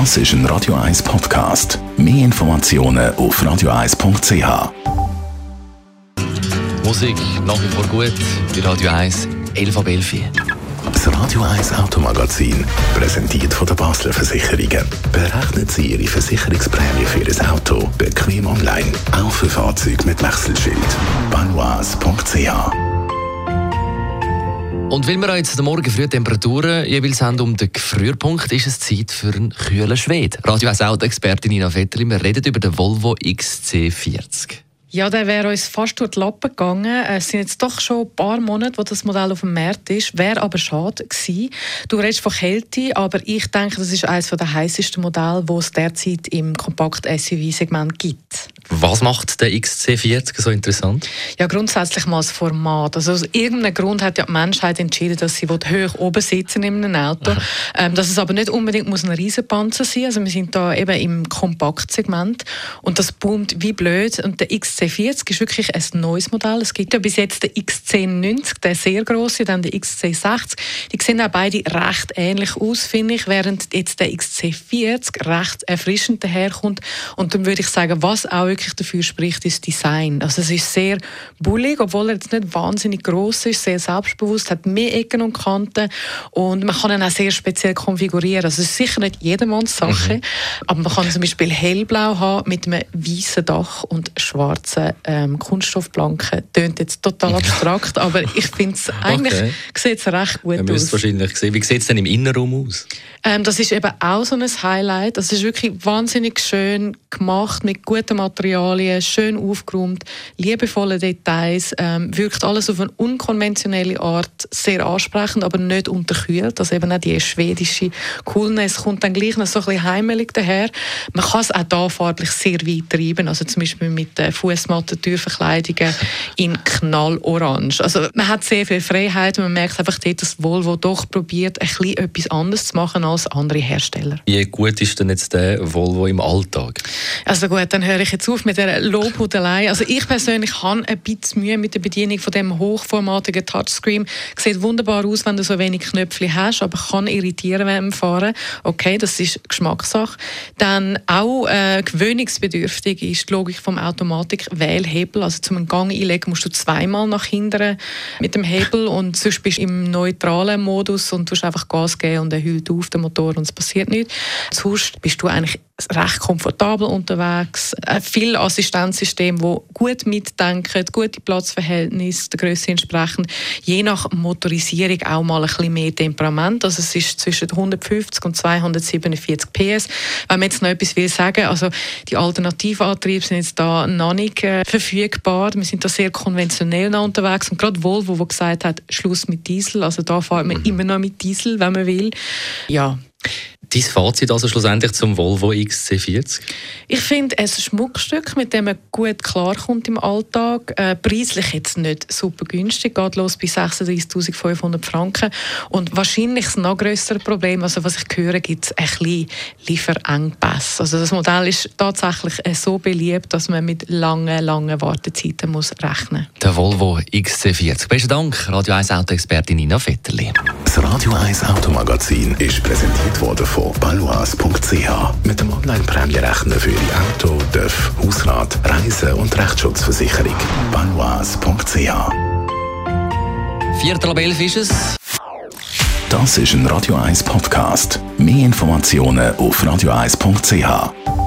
Das ist ein Radio 1 Podcast. Mehr Informationen auf radio1.ch. Musik nach wie vor gut bei Radio 1, 11 ab 11. Das Radio 1 Automagazin, präsentiert von der Basler Versicherungen. Berechnen Sie Ihre Versicherungsprämie für Ihr Auto bequem online, auch für Fahrzeuge mit Wechselschild. Banois.ch Und weil wir jetzt Morgen früh Temperaturen jeweils haben um den Gefrierpunkt, ist es Zeit für einen kühlen Schwed. Radio 1 Auto-Expertin Nina Vetterli, wir reden über den Volvo XC40. Ja, der wäre uns fast durch die Lappen gegangen. Es sind jetzt doch schon ein paar Monate, wo das Modell auf dem Markt ist. Wäre aber schade gewesen. Du redest von Kälte, aber ich denke, das ist eines der heißesten Modelle, die es derzeit im Kompakt-SUV-Segment gibt. Was macht der XC40 so interessant? Ja, grundsätzlich mal das Format. Also aus irgendeinem Grund hat ja die Menschheit entschieden, dass sie hoch oben sitzen in einem Auto. Ähm, dass es aber nicht unbedingt muss ein Riesenpanzer sein. Also wir sind da eben im Kompaktsegment und das boomt wie blöd. Und der XC40 ist wirklich ein neues Modell. Es gibt ja bis jetzt den XC90, der sehr große, dann der XC60. Die sehen auch beide recht ähnlich aus, finde ich, während jetzt der XC40 recht erfrischend daherkommt. Und dann würde ich sagen, was auch wirklich dafür spricht, ist Design. Also es ist sehr bullig, obwohl er jetzt nicht wahnsinnig groß ist, sehr selbstbewusst, hat mehr Ecken und Kanten und man kann ihn auch sehr speziell konfigurieren. Also es ist sicher nicht jedermanns Sache, mhm. aber man kann zum Beispiel hellblau haben mit einem weißen Dach und schwarzen ähm, Kunststoffplanken. Tönt jetzt total abstrakt, aber ich finde es eigentlich okay. sieht es recht gut Man aus. wahrscheinlich sehen. Wie sieht es denn im Innenraum aus? Ähm, das ist eben auch so ein Highlight. Das ist wirklich wahnsinnig schön gemacht mit guten Materialien Materialien, schön aufgeräumt, liebevolle Details, ähm, wirkt alles auf eine unkonventionelle Art sehr ansprechend, aber nicht unterkühlt. Also eben auch die schwedische Coolness kommt dann gleich noch so ein bisschen heimelig daher. Man kann es auch da farblich sehr weit treiben, also zum Beispiel mit äh, Fußmatten-Türverkleidungen in knallorange. Also man hat sehr viel Freiheit und man merkt einfach dort, dass Volvo doch probiert, ein bisschen etwas anderes zu machen als andere Hersteller. Wie gut ist denn jetzt der Volvo im Alltag? Also gut, dann höre ich jetzt auf mit der Lobhudelei. Also ich persönlich habe ein bisschen Mühe mit der Bedienung von dem hochformatigen Touchscreen. Sieht wunderbar aus, wenn du so wenig Knöpfe hast, aber kann irritieren beim Fahren. Okay, das ist Geschmackssache. Dann auch äh, gewöhnungsbedürftig ist die Logik vom Automatik-Wählhebel. Also zum Gang einlegen musst du zweimal nach hinten mit dem Hebel und sonst bist du im neutralen Modus und tust einfach Gas geben und er hüllt auf den Motor und es passiert nichts. Sonst bist du eigentlich recht komfortabel unterwegs. Äh, viele Assistenzsysteme, die gut mitdenken, gute Platzverhältnisse, der Größe entsprechend, je nach Motorisierung auch mal ein bisschen mehr Temperament. Also es ist zwischen 150 und 247 PS. Wenn man jetzt noch etwas will sagen, also die Alternativantriebe sind jetzt da noch nicht äh, verfügbar. Wir sind da sehr konventionell noch unterwegs und gerade Volvo, wo gesagt hat, Schluss mit Diesel, also da fährt man mhm. immer noch mit Diesel, wenn man will. Ja, Dein Fazit also schlussendlich zum Volvo XC40? Ich finde, es ist ein Schmuckstück, mit dem man gut klarkommt im Alltag. Äh, preislich jetzt nicht super günstig, geht los bei 36'500 Franken. Und wahrscheinlich das noch grössere Problem, also was ich höre, gibt es ein bisschen Lieferengpässe. Also das Modell ist tatsächlich äh, so beliebt, dass man mit langen, langen Wartezeiten muss rechnen muss. Der Volvo XC40. Besten Dank, Radio 1 Autoexpertin Nina Vetterli. Das Radio 1 Automagazin ist präsentiert worden von balois.ch. Mit dem Online-Prämierechner für Ihr Auto, TÜV, Hausrat, Reise- und Rechtsschutzversicherung. balois.ch. Viertel ab elf ist es. Das ist ein Radio 1 Podcast. Mehr Informationen auf radio1.ch.